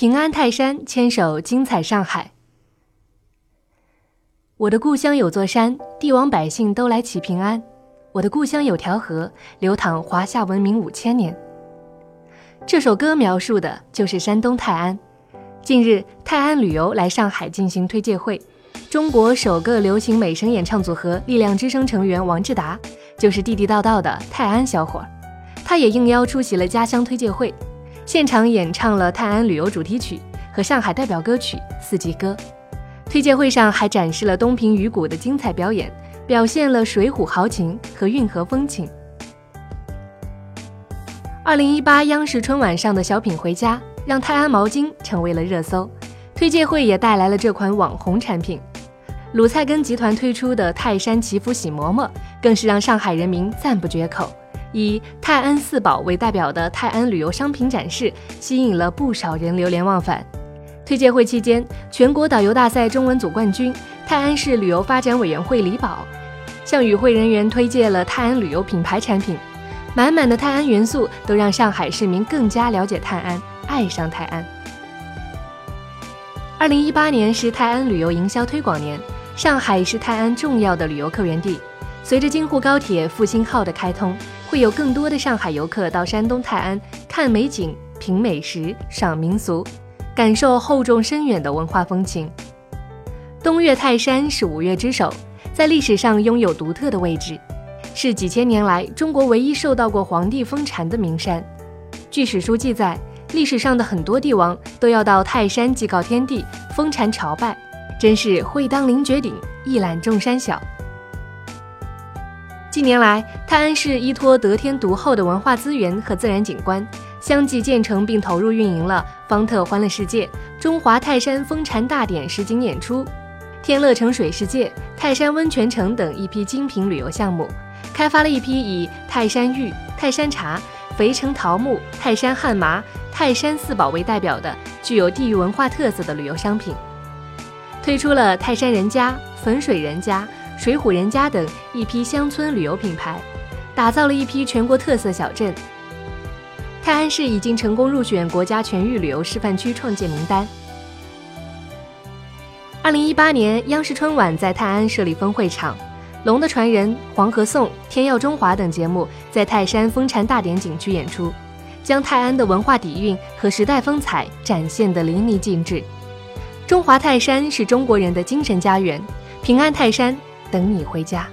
平安泰山牵手精彩上海。我的故乡有座山，帝王百姓都来祈平安。我的故乡有条河，流淌华夏文明五千年。这首歌描述的就是山东泰安。近日，泰安旅游来上海进行推介会，中国首个流行美声演唱组合力量之声成员王志达，就是地地道道的泰安小伙。他也应邀出席了家乡推介会。现场演唱了泰安旅游主题曲和上海代表歌曲《四季歌》，推介会上还展示了东平鱼谷的精彩表演，表现了水浒豪情和运河风情。二零一八央视春晚上的小品回家，让泰安毛巾成为了热搜，推介会也带来了这款网红产品。鲁菜根集团推出的泰山祈福洗馍馍，更是让上海人民赞不绝口。以泰安四宝为代表的泰安旅游商品展示，吸引了不少人流连忘返。推介会期间，全国导游大赛中文组冠军泰安市旅游发展委员会李宝向与会人员推介了泰安旅游品牌产品，满满的泰安元素都让上海市民更加了解泰安，爱上泰安。二零一八年是泰安旅游营销推广年，上海是泰安重要的旅游客源地。随着京沪高铁复兴号的开通。会有更多的上海游客到山东泰安看美景、品美食、赏民俗，感受厚重深远的文化风情。东岳泰山是五岳之首，在历史上拥有独特的位置，是几千年来中国唯一受到过皇帝封禅的名山。据史书记载，历史上的很多帝王都要到泰山祭告天地、封禅朝拜，真是会当凌绝顶，一览众山小。近年来，泰安市依托得天独厚的文化资源和自然景观，相继建成并投入运营了方特欢乐世界、中华泰山封禅大典实景演出、天乐城水世界、泰山温泉城等一批精品旅游项目，开发了一批以泰山玉、泰山茶、肥城桃木、泰山旱麻、泰山四宝为代表的具有地域文化特色的旅游商品，推出了泰山人家、汾水人家。水浒人家等一批乡村旅游品牌，打造了一批全国特色小镇。泰安市已经成功入选国家全域旅游示范区创建名单。二零一八年，央视春晚在泰安设立分会场，《龙的传人》《黄河颂》《天耀中华》等节目在泰山封禅大典景区演出，将泰安的文化底蕴和时代风采展现得淋漓尽致。中华泰山是中国人的精神家园，平安泰山。等你回家。